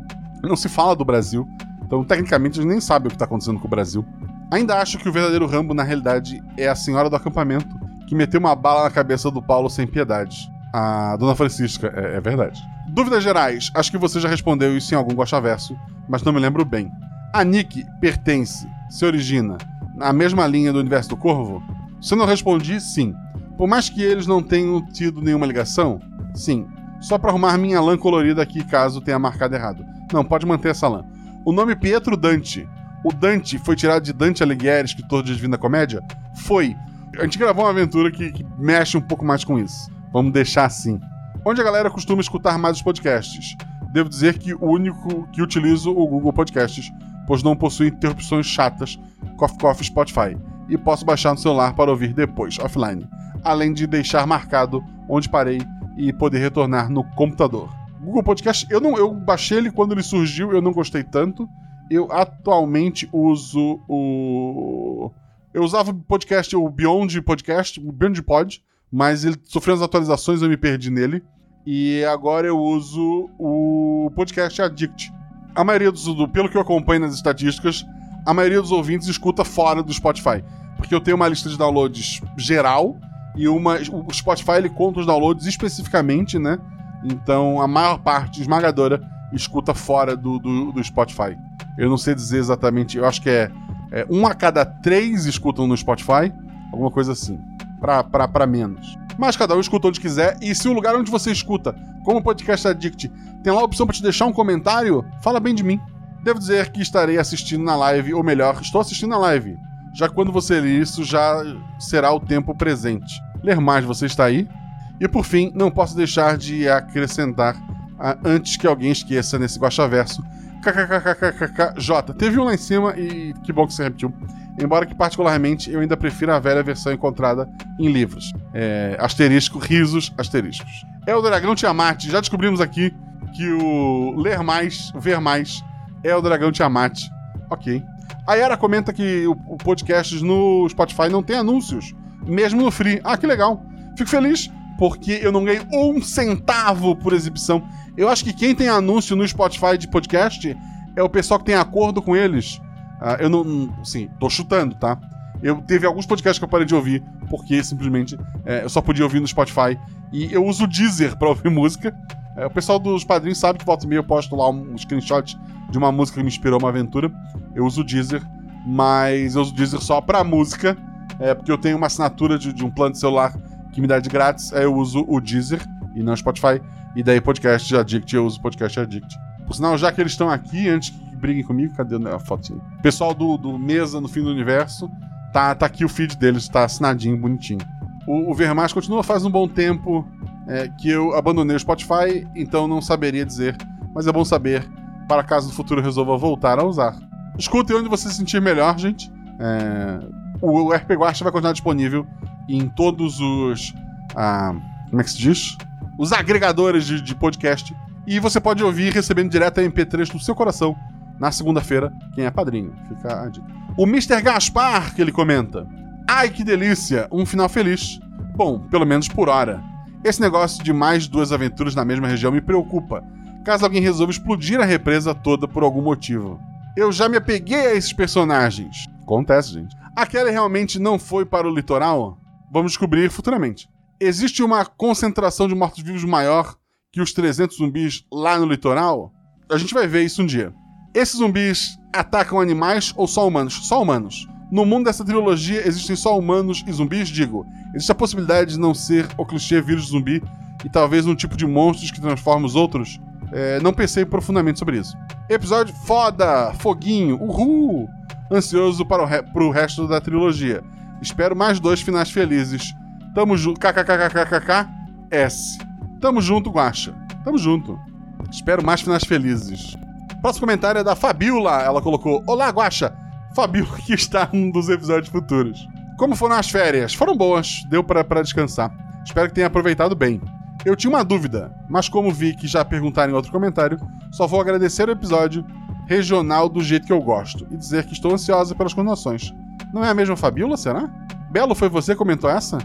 não se fala do Brasil. Então, tecnicamente, a gente nem sabe o que está acontecendo com o Brasil. Ainda acho que o verdadeiro Rambo, na realidade, é a senhora do acampamento, que meteu uma bala na cabeça do Paulo sem piedade. A dona Francisca, é, é verdade. Dúvidas gerais, acho que você já respondeu isso em algum Guaxaverso, mas não me lembro bem. A Nick pertence, se origina, na mesma linha do universo do Corvo? Se eu não respondi, sim. Por mais que eles não tenham tido nenhuma ligação, sim. Só pra arrumar minha lã colorida aqui caso tenha marcado errado. Não, pode manter essa lã. O nome Pietro Dante. O Dante foi tirado de Dante Alighieri, escritor de Divina Comédia? Foi. A gente gravou uma aventura que, que mexe um pouco mais com isso. Vamos deixar assim. Onde a galera costuma escutar mais os podcasts? Devo dizer que o único que utilizo o Google Podcasts, pois não possui interrupções chatas, Coffee Coffee Spotify, e posso baixar no celular para ouvir depois, offline, além de deixar marcado onde parei e poder retornar no computador. Google Podcast, eu não, eu baixei ele quando ele surgiu, eu não gostei tanto. Eu atualmente uso o eu usava o podcast, o Beyond Podcast, o Beyond Pod, mas ele sofreu as atualizações, eu me perdi nele. E agora eu uso o podcast Addict. A maioria dos, do, pelo que eu acompanho nas estatísticas, a maioria dos ouvintes escuta fora do Spotify. Porque eu tenho uma lista de downloads geral e uma. O Spotify ele conta os downloads especificamente, né? Então a maior parte esmagadora escuta fora do, do, do Spotify. Eu não sei dizer exatamente, eu acho que é, é um a cada três escutam no Spotify, alguma coisa assim. Pra menos. Mas cada um escuta onde quiser. E se o lugar onde você escuta, como o Podcast Addict, tem lá a opção para te deixar um comentário, fala bem de mim. Devo dizer que estarei assistindo na live, ou melhor, estou assistindo na live. Já quando você ler isso, já será o tempo presente. Ler mais, você está aí? E por fim, não posso deixar de acrescentar, antes que alguém esqueça nesse guaxaverso, kkkkkk, teve um lá em cima e que bom que você repetiu. Embora que particularmente eu ainda prefira a velha versão encontrada em livros. É, asterisco, risos, asteriscos. É o Dragão Tiamat, já descobrimos aqui que o ler mais, ver mais, é o Dragão Tiamat. Ok. A Yara comenta que o, o podcast no Spotify não tem anúncios, mesmo no free. Ah, que legal. Fico feliz, porque eu não ganhei um centavo por exibição. Eu acho que quem tem anúncio no Spotify de podcast é o pessoal que tem acordo com eles. Ah, eu não. Sim, tô chutando, tá? Eu teve alguns podcasts que eu parei de ouvir, porque simplesmente é, eu só podia ouvir no Spotify. E eu uso o Deezer pra ouvir <laughs> música. É, o pessoal dos padrinhos sabe que volta e meia eu posto lá um screenshot de uma música que me inspirou uma aventura. Eu uso o Deezer, mas eu uso o Deezer só pra música. É, porque eu tenho uma assinatura de, de um plano de celular que me dá de grátis. Aí eu uso o Deezer e não o Spotify. E daí podcast Addict, eu uso podcast Addict. Por sinal, já que eles estão aqui, antes que briguem comigo, cadê a fotinha? Pessoal do, do Mesa no Fim do Universo, tá, tá aqui o feed deles, tá assinadinho, bonitinho. O, o Vermaz continua faz um bom tempo é, que eu abandonei o Spotify, então não saberia dizer, mas é bom saber, para caso no futuro resolva voltar a usar. Escutem onde você se sentir melhor, gente. É, o, o RP Guacha vai continuar disponível em todos os. Ah, como é que se diz? Os agregadores de, de podcast. E você pode ouvir recebendo direto a MP3 no seu coração na segunda-feira, quem é padrinho. Fica a dica. O Mr. Gaspar, que ele comenta. Ai, que delícia! Um final feliz. Bom, pelo menos por hora. Esse negócio de mais duas aventuras na mesma região me preocupa, caso alguém resolva explodir a represa toda por algum motivo. Eu já me apeguei a esses personagens. Acontece, gente. Aquela realmente não foi para o litoral? Vamos descobrir futuramente. Existe uma concentração de mortos-vivos maior que os 300 zumbis lá no litoral? A gente vai ver isso um dia. Esses zumbis atacam animais ou só humanos? Só humanos. No mundo dessa trilogia existem só humanos e zumbis? Digo, existe a possibilidade de não ser o clichê vírus zumbi e talvez um tipo de monstros que transforma os outros? É, não pensei profundamente sobre isso. Episódio foda! Foguinho! Uhul! Ansioso para o re resto da trilogia. Espero mais dois finais felizes. Tamo junto. S. Tamo junto, Guacha. Tamo junto. Espero mais finais felizes. Próximo comentário é da Fabiola. Ela colocou: Olá, Guaxa. Fabiola <laughs> que está num dos episódios futuros. Como foram as férias? Foram boas, deu pra descansar. Espero que tenha aproveitado bem. Eu tinha uma dúvida, mas como vi que já perguntaram em outro comentário, só vou agradecer o episódio regional do jeito que eu gosto e dizer que estou ansiosa pelas continuações. Não é a mesma Fabiola, será? Belo, foi você que comentou essa?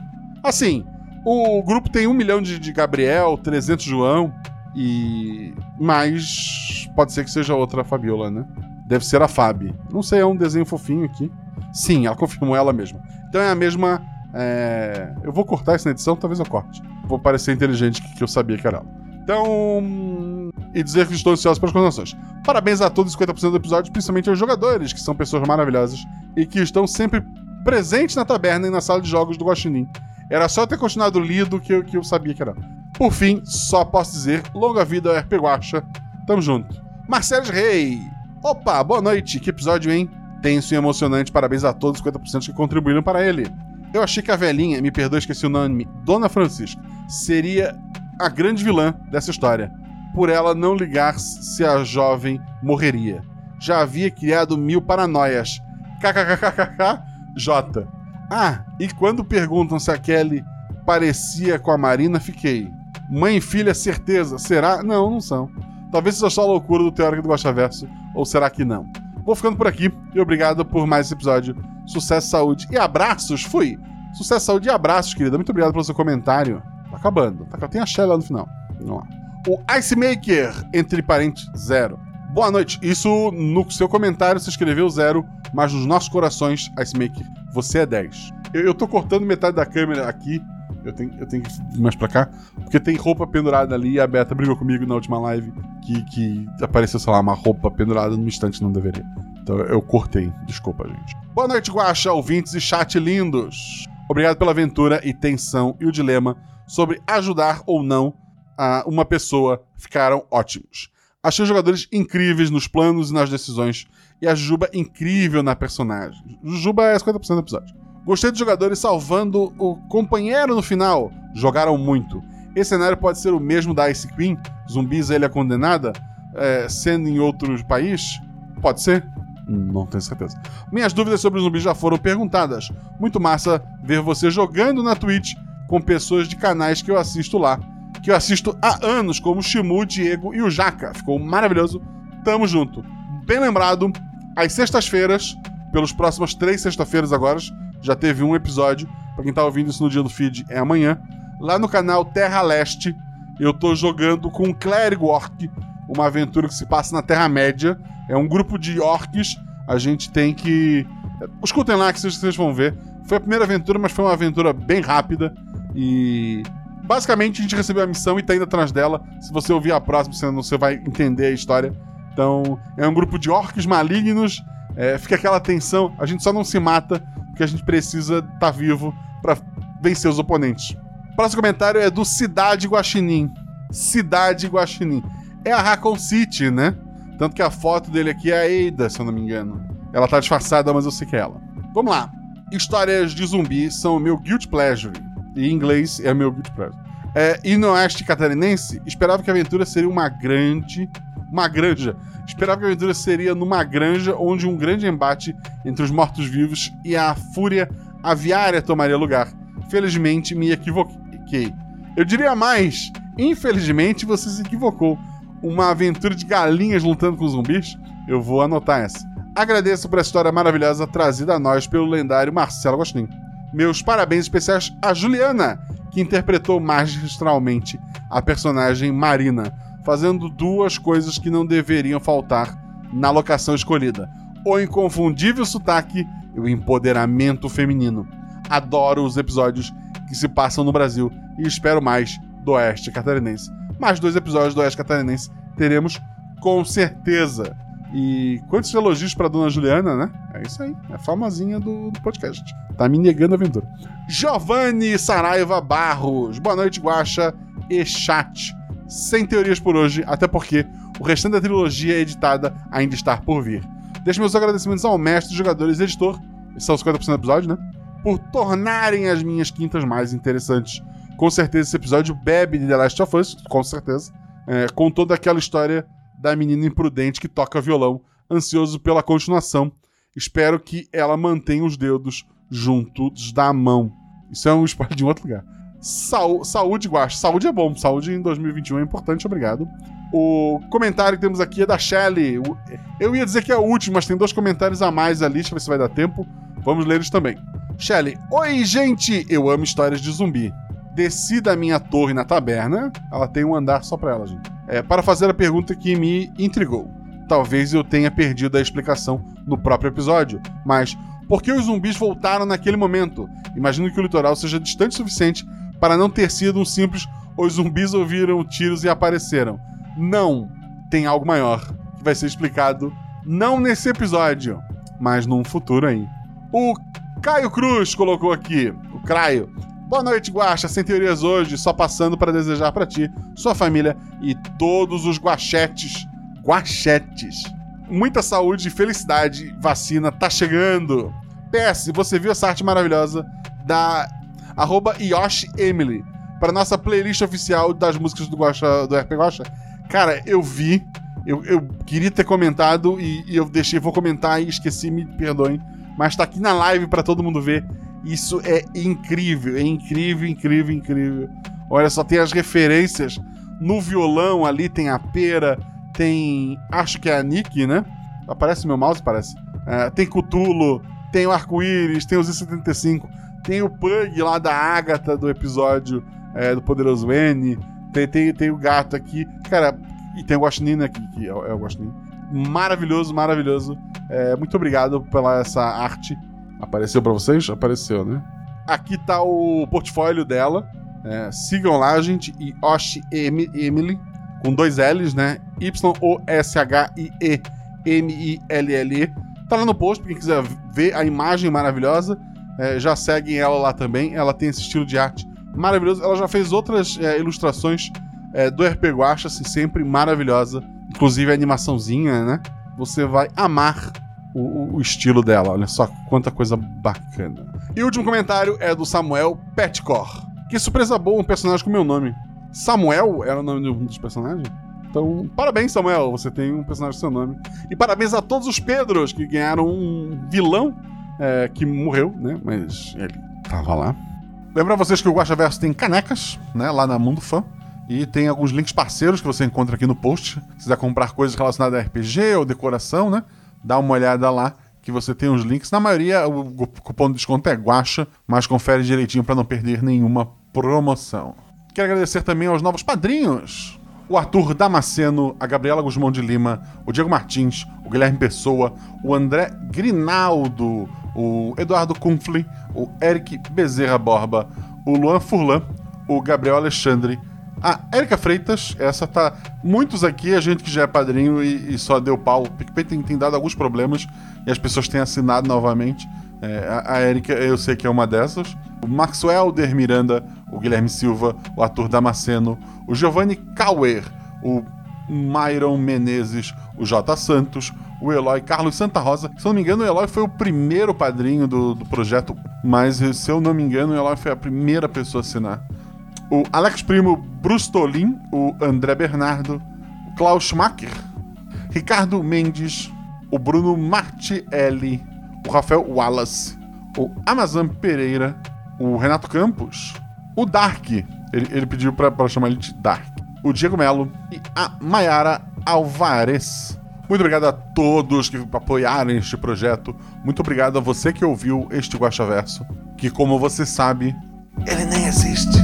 Assim, o grupo tem um milhão de, de Gabriel, 300 João e. Mas pode ser que seja outra Fabiola, né? Deve ser a Fabi. Não sei, é um desenho fofinho aqui. Sim, ela confirmou ela mesma. Então é a mesma. é, Eu vou cortar isso na edição, talvez eu corte. Vou parecer inteligente que, eu sabia que era ela. Então. E dizer que estou ansioso pelas continuações. Parabéns a todos os 50% do episódio, principalmente aos jogadores, que são pessoas maravilhosas e que estão sempre presentes na taberna e na sala de jogos do Guaxinim. Era só ter continuado lido que eu, que eu sabia que era. Por fim, só posso dizer, longa vida ao RP Guaxa. Tamo junto. Marcelo Rei. Opa, boa noite. Que episódio, hein? Tenso e emocionante. Parabéns a todos os 50% que contribuíram para ele. Eu achei que a velhinha, me perdoe, esqueci o nome, Dona Francisca, seria a grande vilã dessa história. Por ela não ligar se a jovem morreria. Já havia criado mil paranoias. KKKKK J. Ah, e quando perguntam se a Kelly parecia com a Marina, fiquei. Mãe e filha, certeza. Será? Não, não são. Talvez seja só loucura do teórico do Guaxaverso, ou será que não? Vou ficando por aqui e obrigado por mais esse episódio. Sucesso, saúde e abraços. Fui! Sucesso, saúde e abraços, querida. Muito obrigado pelo seu comentário. Tá acabando. Tá, tem a Shelly lá no final. Vamos lá. O Ice Maker, entre parênteses, zero. Boa noite. Isso no seu comentário você escreveu zero, mas nos nossos corações, Ice Maker, você é 10. Eu, eu tô cortando metade da câmera aqui. Eu tenho, eu tenho que ir mais pra cá. Porque tem roupa pendurada ali a Beta brigou comigo na última live que, que apareceu, sei lá, uma roupa pendurada num instante não deveria. Então eu cortei. Desculpa, gente. Boa noite, Guaxa, ouvintes e chat lindos. Obrigado pela aventura e tensão e o dilema sobre ajudar ou não a uma pessoa ficaram ótimos. Achei os jogadores incríveis nos planos e nas decisões, e a Jujuba incrível na personagem. Jujuba é 50% do episódio. Gostei dos jogadores salvando o companheiro no final. Jogaram muito. Esse cenário pode ser o mesmo da Ice Queen, zumbis a ilha condenada, é, sendo em outro país? Pode ser? Não tenho certeza. Minhas dúvidas sobre os zumbis já foram perguntadas. Muito massa ver você jogando na Twitch com pessoas de canais que eu assisto lá. Que eu assisto há anos, como Shimu, Diego e o Jaca. Ficou maravilhoso. Tamo junto. Bem lembrado, às sextas-feiras, pelos próximas três sextas-feiras agora, já teve um episódio. Pra quem tá ouvindo isso no dia do feed, é amanhã. Lá no canal Terra Leste, eu tô jogando com o Clérigo Orc, uma aventura que se passa na Terra-média. É um grupo de orcs. A gente tem que. Escutem lá que vocês, vão ver. Foi a primeira aventura, mas foi uma aventura bem rápida. E. Basicamente, a gente recebeu a missão e tá indo atrás dela. Se você ouvir a próxima, você, você vai entender a história. Então, é um grupo de orcs malignos. É, fica aquela tensão. A gente só não se mata porque a gente precisa estar tá vivo para vencer os oponentes. Próximo comentário é do Cidade Guaxinim. Cidade Guaxinim. É a Raccoon City, né? Tanto que a foto dele aqui é a Eida, se eu não me engano. Ela tá disfarçada, mas eu sei que é ela. Vamos lá. Histórias de zumbi são o meu guilt pleasure. Em inglês é o meu guilt pleasure. É, e no oeste catarinense, esperava que a aventura seria uma grande. Uma granja. Esperava que a aventura seria numa granja onde um grande embate entre os mortos-vivos e a fúria aviária tomaria lugar. Felizmente me equivoquei. Eu diria mais, infelizmente você se equivocou. Uma aventura de galinhas lutando com zumbis? Eu vou anotar essa. Agradeço por essa história maravilhosa trazida a nós pelo lendário Marcelo Agostinho. Meus parabéns especiais a Juliana, que interpretou magistralmente a personagem Marina, fazendo duas coisas que não deveriam faltar na locação escolhida: o inconfundível sotaque e o empoderamento feminino. Adoro os episódios que se passam no Brasil e espero mais do Oeste Catarinense. Mais dois episódios do Oeste Catarinense teremos com certeza. E quantos elogios pra dona Juliana, né? É isso aí, é a famosinha do, do podcast. Tá me negando a aventura. Giovanni Saraiva Barros. Boa noite, Guaxa e chat. Sem teorias por hoje, até porque o restante da trilogia editada ainda está por vir. Deixo meus agradecimentos ao mestre, jogadores e editor, esses são os 50% do episódio, né? Por tornarem as minhas quintas mais interessantes. Com certeza esse episódio bebe de The Last of Us, com certeza. é, com toda aquela história da menina imprudente que toca violão, ansioso pela continuação. Espero que ela mantenha os dedos juntos da mão. Isso é um spoiler de um outro lugar. Sau- saúde, Guache. Saúde é bom. Saúde em 2021 é importante, obrigado. O comentário que temos aqui é da Shelly. Eu ia dizer que é o último, mas tem dois comentários a mais ali. Deixa eu ver se vai dar tempo. Vamos ler eles também. Shelly. Oi, gente! Eu amo histórias de zumbi. Desci da minha torre na taberna. Ela tem um andar só pra ela, gente. É, para fazer a pergunta que me intrigou. Talvez eu tenha perdido a explicação no próprio episódio, mas por que os zumbis voltaram naquele momento? Imagino que o litoral seja distante o suficiente para não ter sido um simples os zumbis ouviram tiros e apareceram. Não, tem algo maior que vai ser explicado não nesse episódio, mas num futuro aí. O Caio Cruz colocou aqui, o Craio. Boa noite, Guaxa. Sem teorias hoje, só passando para desejar para ti, sua família e todos os guachetes. Guachetes. Muita saúde e felicidade. Vacina tá chegando. PS, você viu essa arte maravilhosa da arroba Yoshi Emily para nossa playlist oficial das músicas do, Guaxa, do RP Guaxa? Cara, eu vi. Eu, eu queria ter comentado e, e eu deixei, vou comentar e esqueci, me perdoem. Mas tá aqui na live para todo mundo ver. Isso é incrível, é incrível, incrível, incrível. Olha só, tem as referências. No violão ali tem a pera, tem. Acho que é a Nick, né? Aparece meu mouse, parece. É, tem Cthulhu, tem o arco-íris, tem os I-75, tem o Pug lá da Agatha do episódio é, do Poderoso N, tem, tem, tem o gato aqui. Cara, e tem o Guaxinim aqui, que é, o- é o Guaxinim. Maravilhoso, maravilhoso. É, muito obrigado pela essa arte. Apareceu pra vocês? Apareceu, né? Aqui tá o portfólio dela. É, sigam lá, gente. E Osh Emily, com dois L's, né? Y-O-S-H-I-E-M-I-L-L-E. Tá lá no post, pra quem quiser ver a imagem maravilhosa. É, já seguem ela lá também. Ela tem esse estilo de arte maravilhoso. Ela já fez outras é, ilustrações é, do RP Guacha, assim, sempre maravilhosa. Inclusive a animaçãozinha, né? Você vai amar o, o- estilo dela. Olha só quanta coisa bacana. E o último comentário é do Samuel Petcor. Que surpresa boa, um personagem com meu nome. Samuel era o nome de um dos personagens? Então, parabéns, Samuel. Você tem um personagem com seu nome. E parabéns a todos os Pedros que ganharam um vilão é, que morreu, né? Mas ele tava lá. Lembrar vocês que o Guaxaverso tem canecas, né? Lá na Mundo Fã. E tem alguns links parceiros que você encontra aqui no post. Se quiser comprar coisas relacionadas a RPG ou decoração, né? Dá uma olhada lá que você tem os links. Na maioria, o cupom de desconto é Guaxa, mas confere direitinho para não perder nenhuma promoção. Quero agradecer também aos novos padrinhos. O Arthur Damasceno, a Gabriela Guzmão de Lima, o Diego Martins, o Guilherme Pessoa, o André Grinaldo, o Eduardo Kunfli, o Eric Bezerra Borba, o Luan Furlan, o Gabriel Alexandre, a Érica Freitas, essa tá. Muitos aqui, a gente que já é padrinho e, e só deu pau. O PicPay tem, tem dado alguns problemas e as pessoas têm assinado novamente. É, a, a Érica, eu sei que é uma dessas. O Maxwell Der Miranda, o Guilherme Silva, o Arthur Damasceno, o Giovanni Cauer, o Myron Menezes, o J. Santos, o Eloy Carlos Santa Rosa. Se não me engano, o Eloy foi o primeiro padrinho do, do projeto, mas se eu não me engano, o Eloy foi a primeira pessoa a assinar o Alex Primo Brustolin, o André Bernardo, o Klaus Schumacher, Ricardo Mendes, o Bruno Martielli, o Rafael Wallace, o Amazon Pereira, o Renato Campos, o Dark, ele, ele pediu pra chamar ele de Dark, o Diego Melo e a Mayara Alvarez. Muito obrigado a todos que apoiaram este projeto. Muito obrigado a você que ouviu este Guaxaverso, que como você sabe, ele nem existe.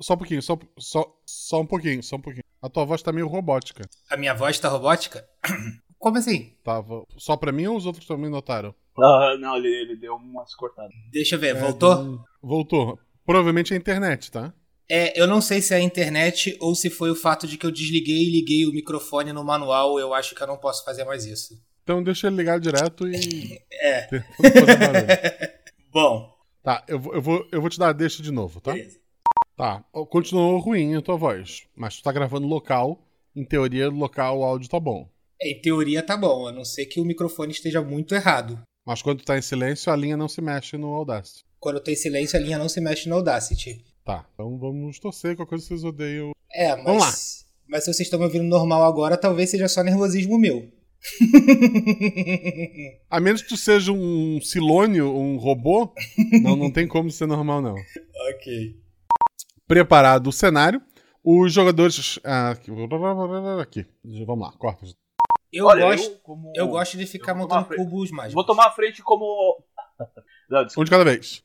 Só um pouquinho, só, só, só um pouquinho, só um pouquinho. A tua voz tá meio robótica. A minha voz tá robótica? <clears throat> Como assim? Tava só pra mim ou os outros também notaram? Ah, não, ele, ele deu umas cortadas. Deixa eu ver, É, voltou? Voltou. Provavelmente é a internet, tá? É, eu não sei se é a internet ou se foi o fato de que eu desliguei e liguei o microfone no manual. Eu acho que eu não posso fazer mais isso. Então deixa ele ligar direto e. <laughs> É. <laughs> Bom, Tá, eu, vou- eu, vou, eu vou te dar a deixa de novo, tá? beleza. Tá, continuou ruim a tua voz, mas tu tá gravando local, em teoria local o áudio tá bom. Em teoria tá bom, a não ser que o microfone esteja muito errado. Mas quando tá em silêncio, a linha não se mexe no Audacity. Quando tem silêncio, a linha não se mexe no Audacity. Tá, então vamos torcer a coisa que vocês odeiam. É, mas. Vamos lá. Mas se vocês estão me ouvindo normal agora, talvez seja só nervosismo meu. <laughs> A menos que tu seja um silônio, um robô, não, não tem como ser normal, não. ok. Preparado o cenário, os jogadores. ah, aqui, aqui. Vamos lá, corta. Eu, Olha, gosto, eu, como- eu gosto de ficar montando cubos mágicos. Vou tomar a frente como. <laughs> Não. Um de cada vez.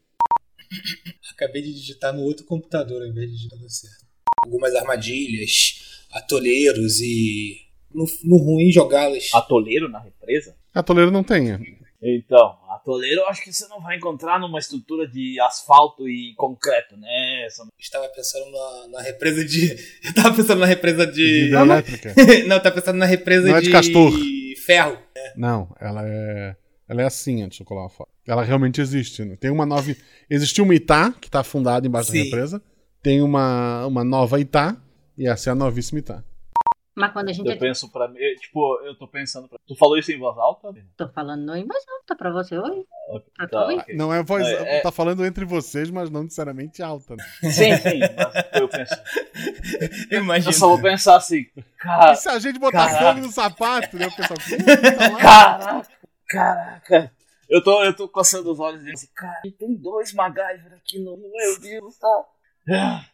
Acabei de digitar no outro computador ao invés de digitar no certo. Algumas armadilhas, atoleiros e. No, no ruim jogá-las. Atoleiro na represa? Atoleiro não tem. Então, atoleiro eu acho que você não vai encontrar numa estrutura de asfalto e concreto, né? Essa- Estava pensando na, na represa de. <laughs> Eu tava pensando na represa de. Hidrelétrica. <laughs> não, eu tava pensando na represa Não é de castor. ferro. Não, ela é. Ela é assim, deixa eu colar uma foto. Ela realmente existe. né? Tem uma nova. Existiu uma Itá, que tá afundada embaixo da Sim. represa. Tem uma, uma nova Itá, e essa é a novíssima Itá. Mas quando a gente. Eu penso pra mim, tipo, eu tô pensando pra... Tu falou isso em voz alta? Tô falando em voz alta pra você, oi? Pra Tá. Não é voz. É, é- Tá falando entre vocês, mas não necessariamente alta. Né? <laughs> Sim, sim, mas eu penso. Eu imagino. Eu só vou pensar assim, cara, E se a gente botar Caraca. fogo no sapato, né? O pessoal. "Ih, tá lá." caraca, caraca. Eu tô, eu tô coçando os olhos e dizendo assim, cara, tem dois MacGyver aqui no. Meu Deus, tá.